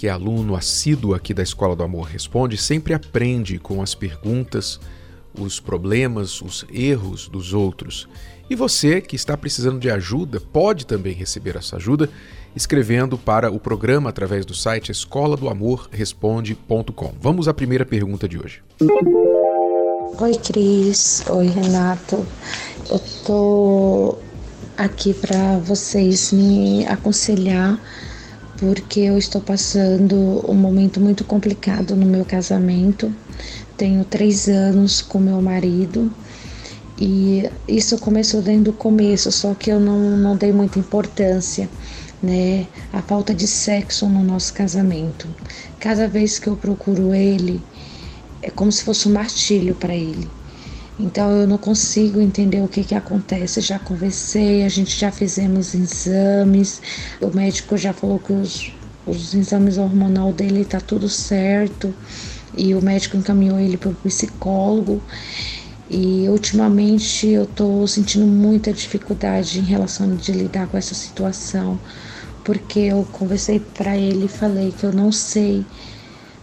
que é aluno assíduo aqui da Escola do Amor Responde sempre aprende com as perguntas, os problemas, os erros dos outros. E você que está precisando de ajuda pode também receber essa ajuda escrevendo para o programa através do site escola do amor responde.com. Vamos à primeira pergunta de hoje. Oi, Cris. Oi, Renato. Eu tô aqui para vocês me aconselhar porque eu estou passando um momento muito complicado no meu casamento. Tenho três anos com meu marido e isso começou desde o começo, só que eu não, não dei muita importância né, a falta de sexo no nosso casamento. Cada vez que eu procuro ele, é como se fosse um martírio para ele. Então eu não consigo entender o que, que acontece. Já conversei, a gente já fizemos exames, o médico já falou que os, os exames hormonal dele tá tudo certo e o médico encaminhou ele para o psicólogo. E ultimamente eu tô sentindo muita dificuldade em relação de lidar com essa situação porque eu conversei para ele e falei que eu não sei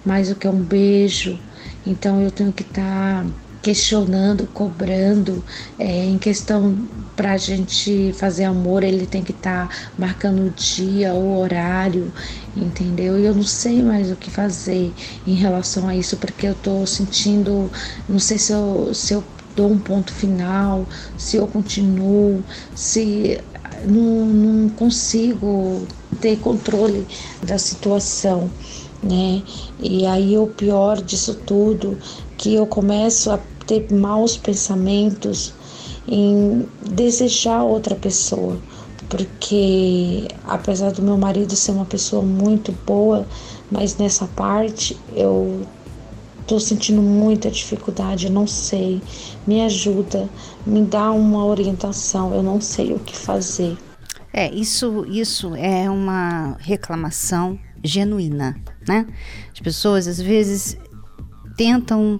mais o que é um beijo, então eu tenho que estar tá questionando, cobrando, é, em questão para a gente fazer amor, ele tem que estar tá marcando o dia, o horário, entendeu? E eu não sei mais o que fazer em relação a isso, porque eu tô sentindo, não sei se eu, se eu dou um ponto final, se eu continuo, se não, não consigo ter controle da situação, né? E aí o pior disso tudo, que eu começo a ter maus pensamentos em desejar outra pessoa, porque apesar do meu marido ser uma pessoa muito boa, mas nessa parte eu Estou sentindo muita dificuldade, eu não sei. Me ajuda, me dá uma orientação, eu não sei o que fazer. É, isso, isso é uma reclamação genuína, né? As pessoas às vezes tentam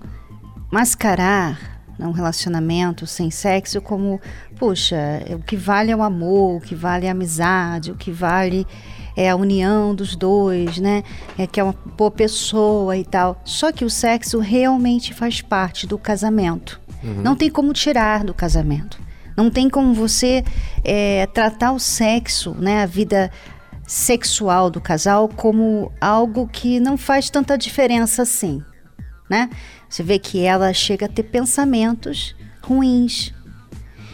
mascarar um relacionamento sem sexo como, puxa, o que vale é o amor, o que vale é a amizade, o que vale é a união dos dois, né? É que é uma boa pessoa e tal. Só que o sexo realmente faz parte do casamento. Uhum. Não tem como tirar do casamento. Não tem como você é, tratar o sexo, né, a vida sexual do casal como algo que não faz tanta diferença assim, né? Você vê que ela chega a ter pensamentos ruins.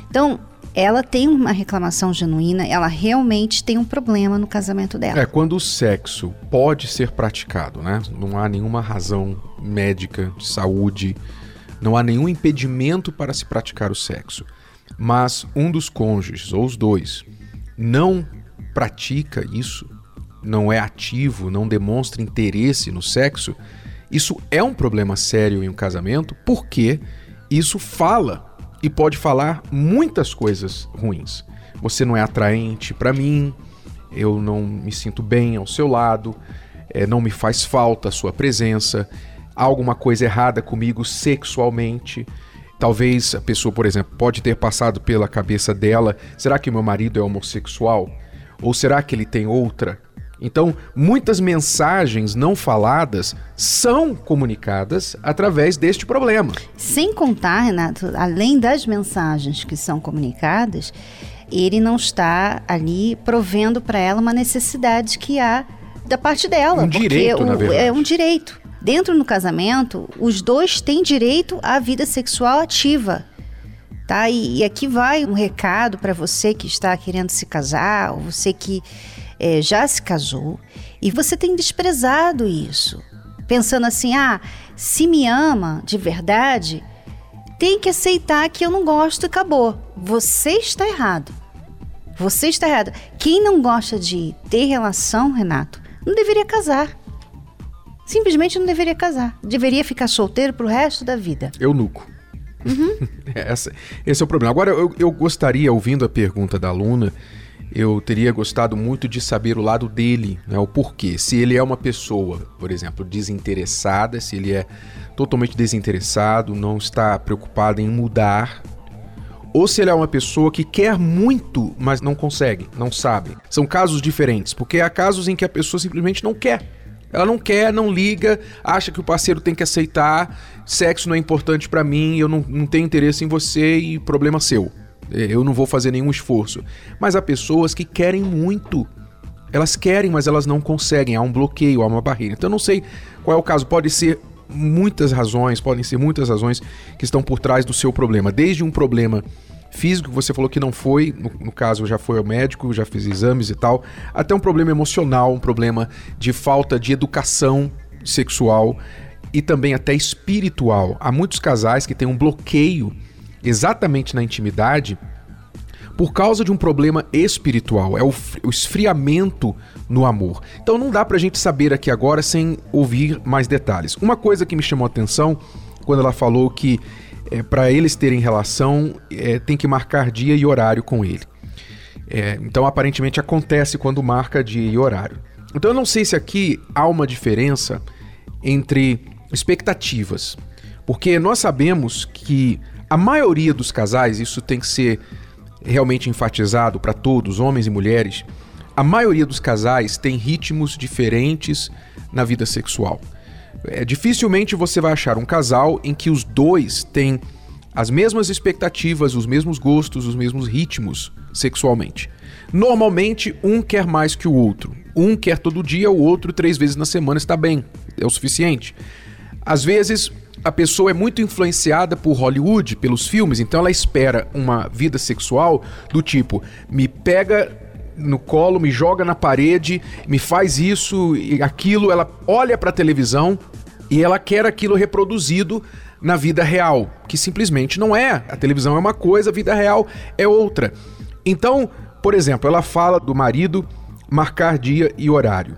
Então, ela tem uma reclamação genuína, ela realmente tem um problema no casamento dela. É, quando o sexo pode ser praticado, né? Não há nenhuma razão médica, de saúde, não há nenhum impedimento para se praticar o sexo. Mas um dos cônjuges, ou os dois, não pratica isso, não é ativo, não demonstra interesse no sexo, isso é um problema sério em um casamento, porque isso fala e pode falar muitas coisas ruins. Você não é atraente para mim, eu não me sinto bem ao seu lado, é, não me faz falta a sua presença, há alguma coisa errada comigo sexualmente. Talvez a pessoa, por exemplo, pode ter passado pela cabeça dela: será que meu marido é homossexual? Ou será que ele tem outra? Então, muitas mensagens não faladas são comunicadas através deste problema. Sem contar, Renato, além das mensagens que são comunicadas, ele não está ali provendo para ela uma necessidade que há da parte dela. Um direito, o, na verdade. É um direito. Dentro do casamento, os dois têm direito à vida sexual ativa. Tá? E, e aqui vai um recado para você que está querendo se casar, ou você que é, já se casou e você tem desprezado isso, pensando assim: ah, se me ama de verdade, tem que aceitar que eu não gosto e acabou. Você está errado. Você está errado. Quem não gosta de ter relação, Renato, não deveria casar. Simplesmente não deveria casar. Deveria ficar solteiro pro resto da vida. Eunuco. Uhum. Essa, esse é o problema. Agora, eu, eu gostaria, ouvindo a pergunta da aluna, eu teria gostado muito de saber o lado dele, né, o porquê. Se ele é uma pessoa, por exemplo, desinteressada, se ele é totalmente desinteressado, não está preocupado em mudar, ou se ele é uma pessoa que quer muito, mas não consegue, não sabe. São casos diferentes, porque há casos em que a pessoa simplesmente não quer. Ela não quer, não liga, acha que o parceiro tem que aceitar, sexo não é importante para mim, eu não, não tenho interesse em você e problema seu. Eu não vou fazer nenhum esforço. Mas há pessoas que querem muito. Elas querem, mas elas não conseguem. Há um bloqueio, há uma barreira. Então eu não sei qual é o caso. Pode ser muitas razões, podem ser muitas razões que estão por trás do seu problema. Desde um problema físico, que você falou que não foi, no, no, caso já foi ao médico, já fez exames e tal, até um problema emocional, um problema de falta de educação sexual e também até espiritual. Há muitos casais que têm um bloqueio exatamente na intimidade por causa de um problema espiritual, é o, esfriamento no amor. Então não dá pra gente saber aqui agora sem ouvir mais detalhes. Uma coisa que me chamou a atenção quando ela falou que é, para eles terem relação, é, tem que marcar dia e horário com ele. É, então, aparentemente, acontece quando marca dia e horário. Então, eu não sei se aqui há uma diferença entre expectativas, porque nós sabemos que a maioria dos casais, isso tem que ser realmente enfatizado para todos, homens e mulheres, a maioria dos casais tem ritmos diferentes na vida sexual. É, dificilmente você vai achar um casal em que os dois têm as mesmas expectativas, os mesmos gostos, os mesmos ritmos sexualmente. Normalmente, um quer mais que o outro. Um quer todo dia, o outro três vezes na semana está bem, é o suficiente. Às vezes, a pessoa é muito influenciada por Hollywood, pelos filmes, então ela espera uma vida sexual do tipo: me pega no colo, me joga na parede, me faz isso e aquilo. Ela olha para a televisão e ela quer aquilo reproduzido na vida real, que simplesmente não é. A televisão é uma coisa, a vida real é outra. Então, por exemplo, ela fala do marido marcar dia e horário.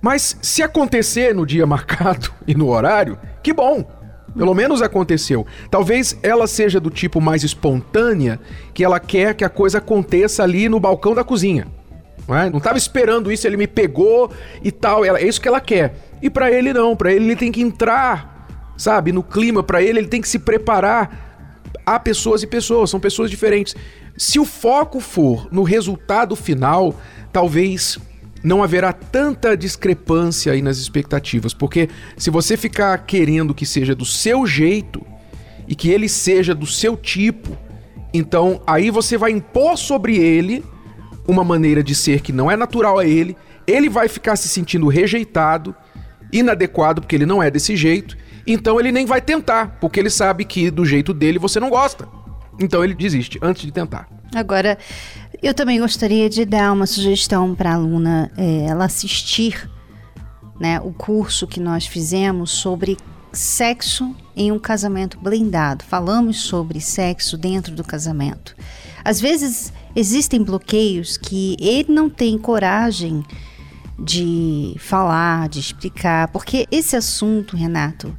Mas se acontecer no dia marcado e no horário, que bom. Pelo menos aconteceu. Talvez ela seja do tipo mais espontânea, que ela quer que a coisa aconteça ali no balcão da cozinha. Não, é? não tava esperando isso, ele me pegou e tal. é isso que ela quer. E para ele não, para ele ele tem que entrar, sabe, no clima. Para ele ele tem que se preparar. Há pessoas e pessoas, são pessoas diferentes. Se o foco for no resultado final, talvez não haverá tanta discrepância aí nas expectativas, porque se você ficar querendo que seja do seu jeito e que ele seja do seu tipo, então aí você vai impor sobre ele uma maneira de ser que não é natural a ele, ele vai ficar se sentindo rejeitado, inadequado porque ele não é desse jeito, então ele nem vai tentar, porque ele sabe que do jeito dele você não gosta. Então ele desiste antes de tentar. Agora, eu também gostaria de dar uma sugestão para a aluna é, ela assistir né, o curso que nós fizemos sobre sexo em um casamento blindado. Falamos sobre sexo dentro do casamento. Às vezes existem bloqueios que ele não tem coragem de falar, de explicar, porque esse assunto, Renato,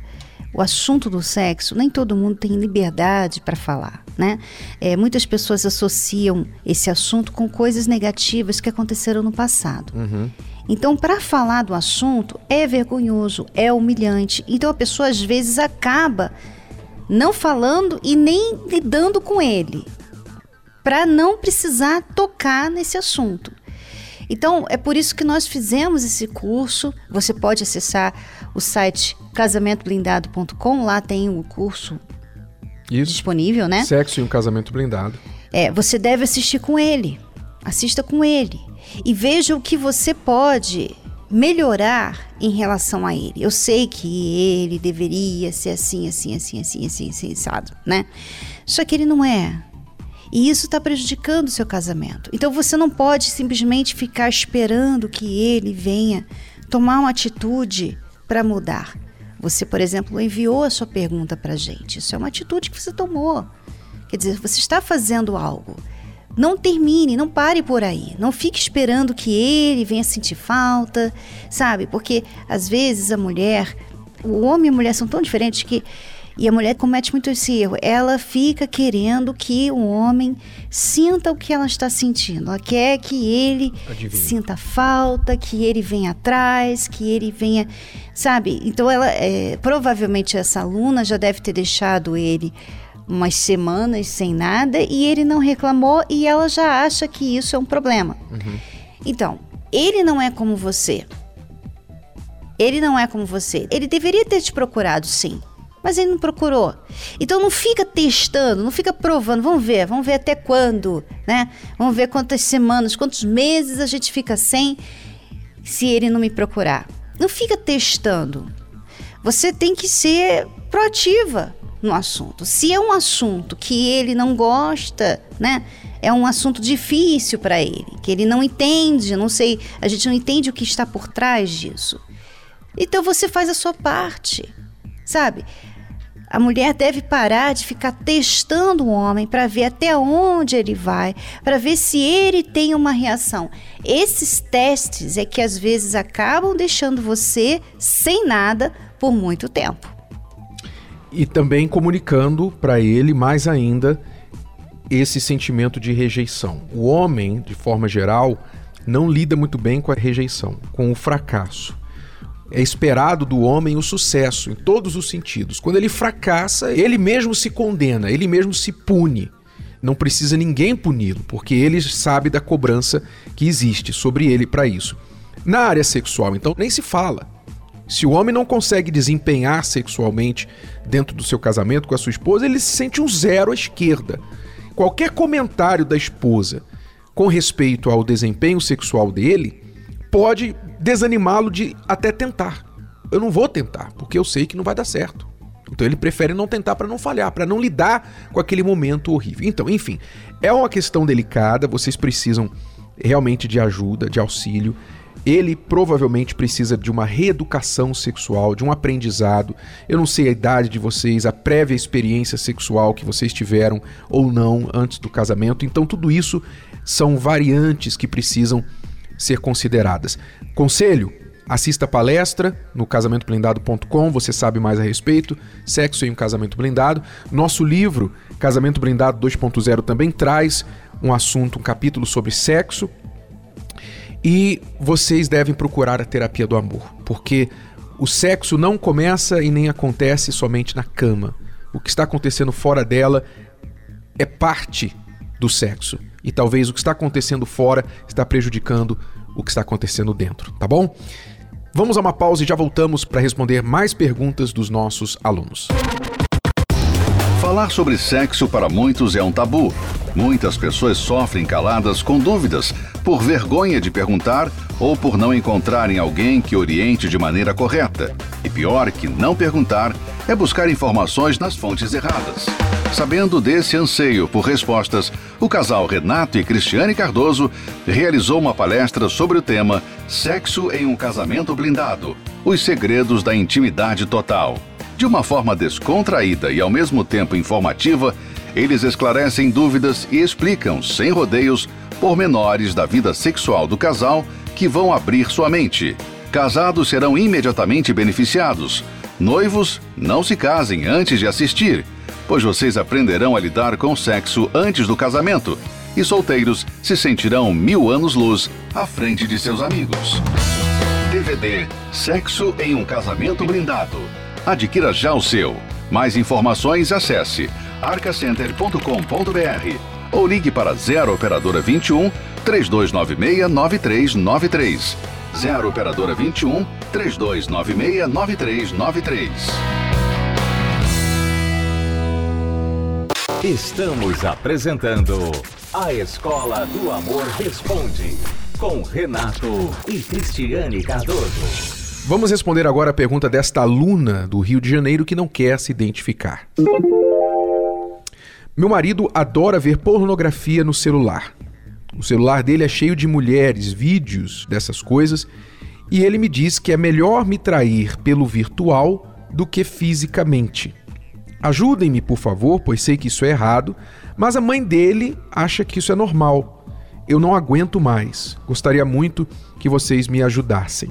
o assunto do sexo, nem todo mundo tem liberdade para falar, né? É, muitas pessoas associam esse assunto com coisas negativas que aconteceram no passado. Uhum. Então, para falar do assunto é vergonhoso, é humilhante. Então, a pessoa às vezes acaba não falando e nem lidando com ele, para não precisar tocar nesse assunto. Então, é por isso que nós fizemos esse curso. Você pode acessar o site casamentoblindado.com, lá tem o curso isso. disponível, né? Sexo e um casamento blindado. É, você deve assistir com ele. Assista com ele e veja o que você pode melhorar em relação a ele. Eu sei que ele deveria ser assim, assim, assim, assim, assim, assim, assim né? Só que ele não é. E isso está prejudicando o seu casamento. Então você não pode simplesmente ficar esperando que ele venha tomar uma atitude para mudar. Você, por exemplo, enviou a sua pergunta para a gente. Isso é uma atitude que você tomou. Quer dizer, você está fazendo algo. não termine, não pare por aí. Não fique esperando que ele venha sentir falta, sabe? Porque às vezes a mulher, o homem e a mulher são tão diferentes que e a mulher comete muito esse erro. Ela fica querendo que o homem sinta o que ela está sentindo. Ela quer que ele Adivinha. sinta falta, que ele venha atrás, que ele venha, sabe? Então ela, é, provavelmente essa aluna já deve ter deixado ele umas semanas sem nada e ele não reclamou e ela já acha que isso é um problema. Uhum. Então, ele não é como você. Ele não é como você. Ele deveria ter te procurado, sim. Mas ele não procurou. Então não fica testando, não fica provando. Vamos ver, vamos ver até quando, né? Vamos ver quantas semanas, quantos meses a gente fica sem se ele não me procurar. Não fica testando. Você tem que ser proativa no assunto. Se é um assunto que ele não gosta, né? É um assunto difícil para ele, que ele não entende, não sei, a gente não entende o que está por trás disso. Então você faz a sua parte, sabe? A mulher deve parar de ficar testando o homem para ver até onde ele vai, para ver se ele tem uma reação. Esses testes é que às vezes acabam deixando você sem nada por muito tempo e também comunicando para ele mais ainda esse sentimento de rejeição. O homem, de forma geral, não lida muito bem com a rejeição, com o fracasso. É esperado do homem o sucesso em todos os sentidos. Quando ele fracassa, ele mesmo se condena, ele mesmo se pune. Não precisa ninguém puni-lo, porque ele sabe da cobrança que existe sobre ele para isso. Na área sexual, então, nem se fala. Se o homem não consegue desempenhar sexualmente dentro do seu casamento com a sua esposa, ele se sente um zero à esquerda. Qualquer comentário da esposa com respeito ao desempenho sexual dele pode desanimá-lo de até tentar. Eu não vou tentar, porque eu sei que não vai dar certo. Então ele prefere não tentar para não falhar, para não lidar com aquele momento horrível. Então, enfim, é uma questão delicada, vocês precisam realmente de ajuda, de auxílio ele provavelmente precisa de uma reeducação sexual, de um aprendizado. Eu não sei a idade de vocês, a prévia experiência sexual que vocês tiveram ou não antes do casamento. Então, tudo isso são variantes que precisam ser consideradas. Conselho: assista a palestra no casamentoblindado.com, você sabe mais a respeito. Sexo em um casamento blindado. Nosso livro, Casamento Blindado 2.0, também traz um assunto, um capítulo sobre sexo e vocês devem procurar a terapia do amor, porque o sexo não começa e nem acontece somente na cama. O que está acontecendo fora dela é parte do sexo. E talvez o que está acontecendo fora está prejudicando o que está acontecendo dentro, tá bom? Vamos a uma pausa e já voltamos para responder mais perguntas dos nossos alunos. Falar sobre sexo para muitos é um tabu. Muitas pessoas sofrem caladas com dúvidas, por vergonha de perguntar ou por não encontrarem alguém que oriente de maneira correta. E pior que não perguntar é buscar informações nas fontes erradas. Sabendo desse anseio por respostas, o casal Renato e Cristiane Cardoso realizou uma palestra sobre o tema Sexo em um Casamento Blindado Os Segredos da Intimidade Total. De uma forma descontraída e ao mesmo tempo informativa, eles esclarecem dúvidas e explicam, sem rodeios, pormenores da vida sexual do casal que vão abrir sua mente. Casados serão imediatamente beneficiados. Noivos, não se casem antes de assistir, pois vocês aprenderão a lidar com o sexo antes do casamento. E solteiros se sentirão mil anos-luz à frente de seus amigos. DVD Sexo em um Casamento Blindado. Adquira já o seu. Mais informações acesse arcacenter.com.br ou ligue para 0 operadora 21 3296 9393. 0 operadora 21 3296 9393. Estamos apresentando A Escola do Amor Responde com Renato e Cristiane Cardoso. Vamos responder agora a pergunta desta aluna do Rio de Janeiro que não quer se identificar. Meu marido adora ver pornografia no celular. O celular dele é cheio de mulheres, vídeos dessas coisas, e ele me diz que é melhor me trair pelo virtual do que fisicamente. Ajudem-me, por favor, pois sei que isso é errado, Mas a mãe dele acha que isso é normal. Eu não aguento mais. Gostaria muito que vocês me ajudassem.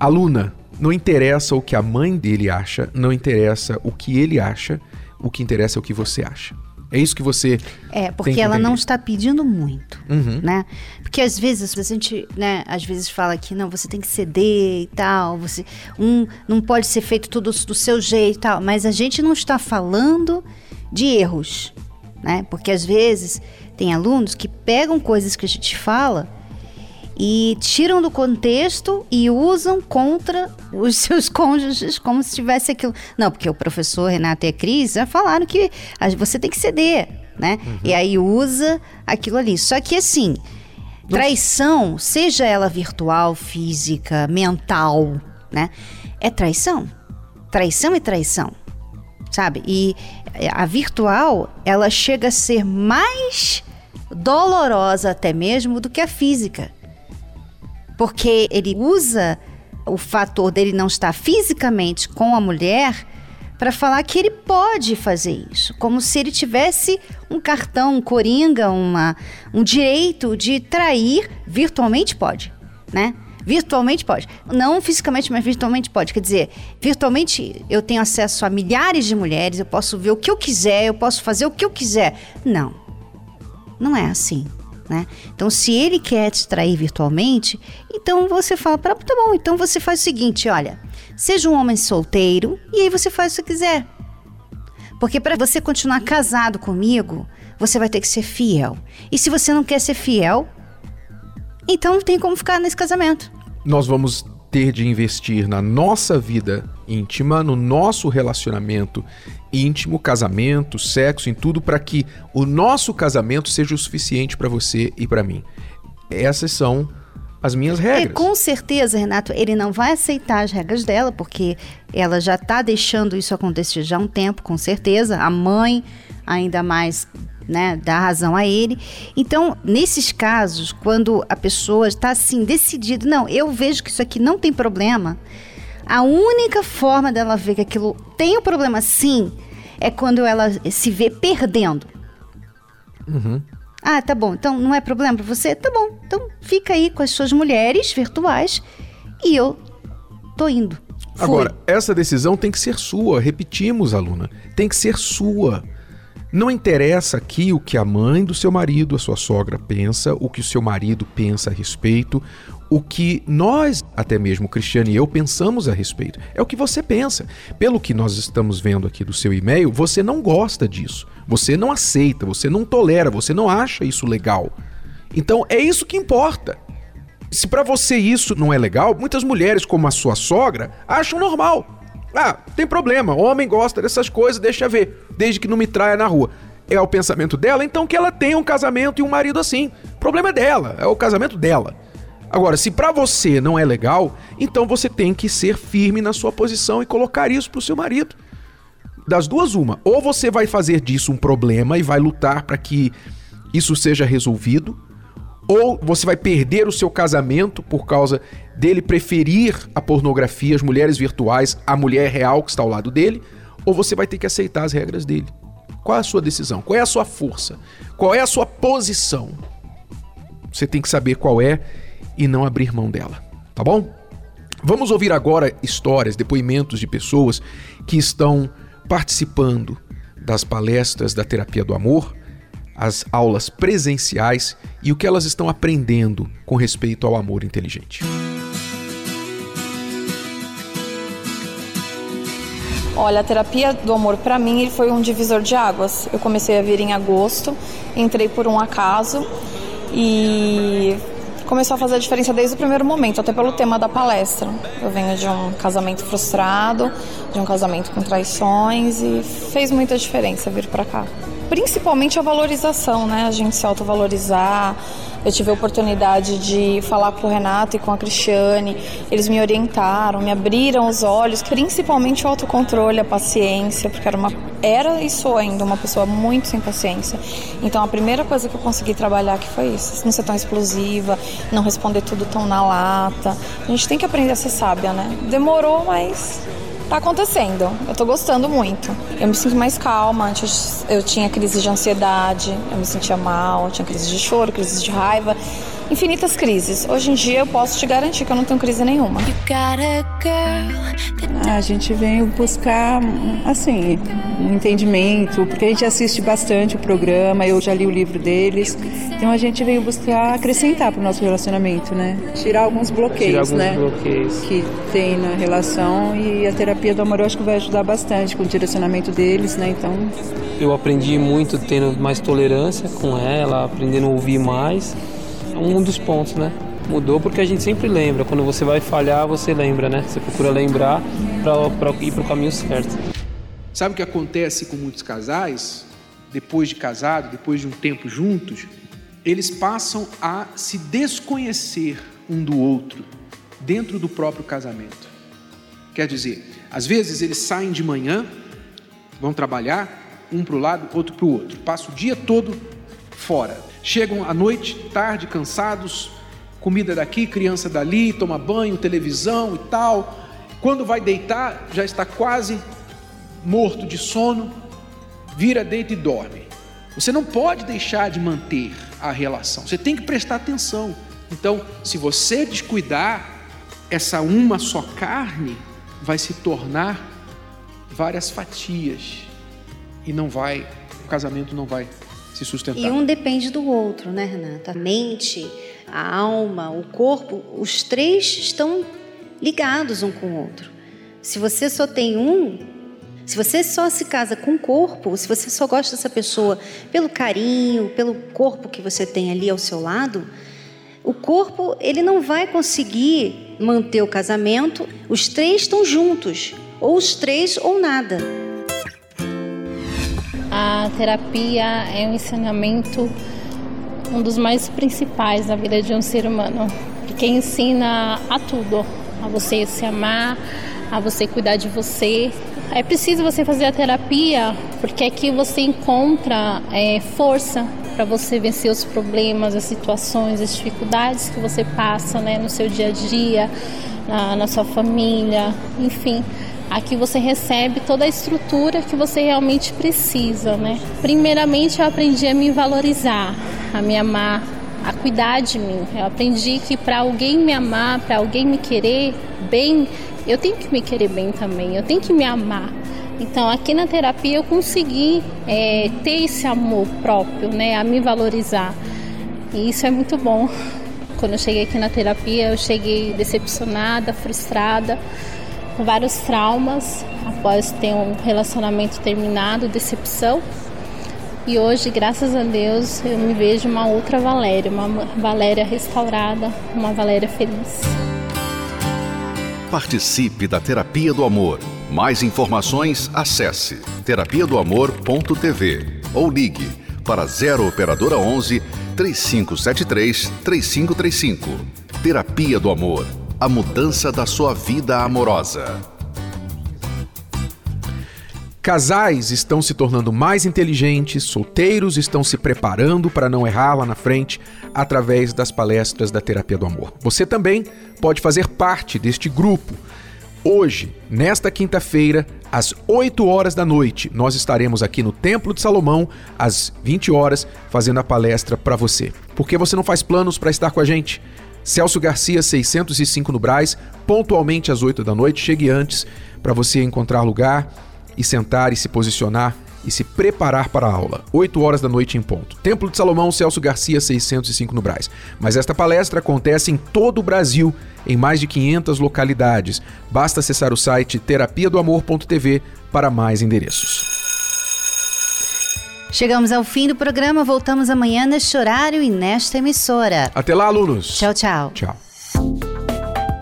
Aluna, não interessa o que a mãe dele acha, não interessa o que ele acha, o que interessa é o que você acha. É isso que você. É, porque ela não está pedindo muito, uhum. né? Porque às vezes a gente, né, às vezes fala que não, você tem que ceder e tal, você um não pode ser feito tudo do seu jeito e tal, mas a gente não está falando de erros, né? Porque às vezes tem alunos que pegam coisas que a gente fala e tiram do contexto e usam contra os seus cônjuges como se tivesse aquilo. Não, porque o professor Renato e a Cris já falaram que você tem que ceder, né? Uhum. E aí usa aquilo ali. Só que assim, traição, seja ela virtual, física, mental, né? É traição. Traição é traição. Sabe? E a virtual, ela chega a ser mais dolorosa até mesmo do que a física porque ele usa o fator dele não estar fisicamente com a mulher para falar que ele pode fazer isso, como se ele tivesse um cartão, um coringa, uma, um direito de trair virtualmente pode, né? Virtualmente pode. Não fisicamente, mas virtualmente pode. Quer dizer, virtualmente eu tenho acesso a milhares de mulheres, eu posso ver o que eu quiser, eu posso fazer o que eu quiser. Não. Não é assim. Né? Então, se ele quer te trair virtualmente, então você fala para tá bom, então você faz o seguinte, olha, seja um homem solteiro e aí você faz o que quiser. Porque para você continuar casado comigo, você vai ter que ser fiel. E se você não quer ser fiel, então não tem como ficar nesse casamento. Nós vamos ter de investir na nossa vida íntima, no nosso relacionamento íntimo, casamento, sexo, em tudo para que o nosso casamento seja o suficiente para você e para mim. Essas são as minhas regras. E com certeza, Renato, ele não vai aceitar as regras dela, porque ela já está deixando isso acontecer já há um tempo, com certeza. A mãe, ainda mais né, dá razão a ele. Então, nesses casos, quando a pessoa está assim decidida, não, eu vejo que isso aqui não tem problema. A única forma dela ver que aquilo tem um problema sim é quando ela se vê perdendo. Uhum. Ah, tá bom. Então não é problema para você? Tá bom. Então fica aí com as suas mulheres virtuais e eu tô indo. Fui. Agora, essa decisão tem que ser sua. Repetimos, aluna. Tem que ser sua. Não interessa aqui o que a mãe do seu marido, a sua sogra, pensa, o que o seu marido pensa a respeito, o que nós, até mesmo Cristiane e eu, pensamos a respeito. É o que você pensa. Pelo que nós estamos vendo aqui do seu e-mail, você não gosta disso. Você não aceita, você não tolera, você não acha isso legal. Então é isso que importa. Se para você isso não é legal, muitas mulheres, como a sua sogra, acham normal. Ah, tem problema, homem gosta dessas coisas, deixa ver, desde que não me traia na rua. É o pensamento dela, então que ela tenha um casamento e um marido assim. O problema é dela, é o casamento dela. Agora, se para você não é legal, então você tem que ser firme na sua posição e colocar isso pro seu marido. Das duas uma, ou você vai fazer disso um problema e vai lutar para que isso seja resolvido, ou você vai perder o seu casamento por causa dele preferir a pornografia, as mulheres virtuais, a mulher real que está ao lado dele, ou você vai ter que aceitar as regras dele. Qual é a sua decisão? Qual é a sua força? Qual é a sua posição? Você tem que saber qual é e não abrir mão dela, tá bom? Vamos ouvir agora histórias, depoimentos de pessoas que estão participando das palestras da terapia do amor as aulas presenciais e o que elas estão aprendendo com respeito ao amor inteligente. Olha, a terapia do amor para mim foi um divisor de águas. Eu comecei a vir em agosto, entrei por um acaso e começou a fazer a diferença desde o primeiro momento, até pelo tema da palestra. Eu venho de um casamento frustrado, de um casamento com traições e fez muita diferença vir para cá principalmente a valorização, né? A gente se autovalorizar. Eu tive a oportunidade de falar com o Renato e com a Cristiane. Eles me orientaram, me abriram os olhos, principalmente o autocontrole, a paciência, porque era uma era e sou ainda uma pessoa muito sem paciência. Então a primeira coisa que eu consegui trabalhar aqui foi isso, não ser tão explosiva, não responder tudo tão na lata. A gente tem que aprender a ser sábia, né? Demorou, mas Tá acontecendo, eu tô gostando muito. Eu me sinto mais calma. Antes eu tinha crise de ansiedade, eu me sentia mal, tinha crise de choro, crise de raiva infinitas crises. Hoje em dia eu posso te garantir que eu não tenho crise nenhuma. A gente veio buscar, assim, um entendimento, porque a gente assiste bastante o programa, eu já li o livro deles, então a gente veio buscar acrescentar para o nosso relacionamento, né? Tirar alguns bloqueios, Tirar alguns né? bloqueios. Que tem na relação e a terapia do amor eu acho que vai ajudar bastante com o direcionamento deles, né? Então. Eu aprendi muito tendo mais tolerância com ela, aprendendo a ouvir mais um dos pontos, né? Mudou porque a gente sempre lembra. Quando você vai falhar, você lembra, né? Você procura lembrar para ir para o caminho certo. Sabe o que acontece com muitos casais? Depois de casado, depois de um tempo juntos, eles passam a se desconhecer um do outro dentro do próprio casamento. Quer dizer, às vezes eles saem de manhã, vão trabalhar, um para o lado, outro para o outro, passa o dia todo fora chegam à noite, tarde, cansados, comida daqui, criança dali, toma banho, televisão e tal. Quando vai deitar, já está quase morto de sono, vira, deita e dorme. Você não pode deixar de manter a relação, você tem que prestar atenção. Então, se você descuidar, essa uma só carne vai se tornar várias fatias e não vai, o casamento não vai se sustentar. E um depende do outro, né, Renata? A mente, a alma, o corpo, os três estão ligados um com o outro. Se você só tem um, se você só se casa com o corpo, se você só gosta dessa pessoa pelo carinho, pelo corpo que você tem ali ao seu lado, o corpo ele não vai conseguir manter o casamento. Os três estão juntos, ou os três ou nada. A terapia é um ensinamento, um dos mais principais na vida de um ser humano, porque ensina a tudo, a você se amar, a você cuidar de você. É preciso você fazer a terapia porque aqui você encontra é, força para você vencer os problemas, as situações, as dificuldades que você passa né, no seu dia a dia, na, na sua família, enfim. Aqui você recebe toda a estrutura que você realmente precisa, né? Primeiramente, eu aprendi a me valorizar, a me amar, a cuidar de mim. Eu aprendi que para alguém me amar, para alguém me querer bem, eu tenho que me querer bem também, eu tenho que me amar. Então, aqui na terapia eu consegui é, ter esse amor próprio, né? A me valorizar. E isso é muito bom. Quando eu cheguei aqui na terapia, eu cheguei decepcionada, frustrada com vários traumas após ter um relacionamento terminado, decepção. E hoje, graças a Deus, eu me vejo uma outra Valéria, uma Valéria restaurada, uma Valéria feliz. Participe da Terapia do Amor. Mais informações, acesse terapia do amor.tv ou ligue para 0 operadora 11 3573 3535. Terapia do Amor a mudança da sua vida amorosa. Casais estão se tornando mais inteligentes, solteiros estão se preparando para não errar lá na frente através das palestras da Terapia do Amor. Você também pode fazer parte deste grupo. Hoje, nesta quinta-feira, às 8 horas da noite, nós estaremos aqui no Templo de Salomão, às 20 horas, fazendo a palestra para você. Por que você não faz planos para estar com a gente? Celso Garcia 605 no Braz, pontualmente às 8 da noite. Chegue antes para você encontrar lugar e sentar e se posicionar e se preparar para a aula. 8 horas da noite em ponto. Templo de Salomão, Celso Garcia 605 no Braz. Mas esta palestra acontece em todo o Brasil, em mais de 500 localidades. Basta acessar o site terapia do amor.tv para mais endereços. Chegamos ao fim do programa, voltamos amanhã neste horário e nesta emissora. Até lá, alunos. Tchau, tchau. Tchau.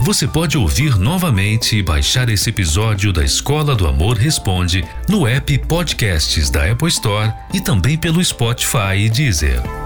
Você pode ouvir novamente e baixar esse episódio da Escola do Amor Responde no app Podcasts da Apple Store e também pelo Spotify e Deezer.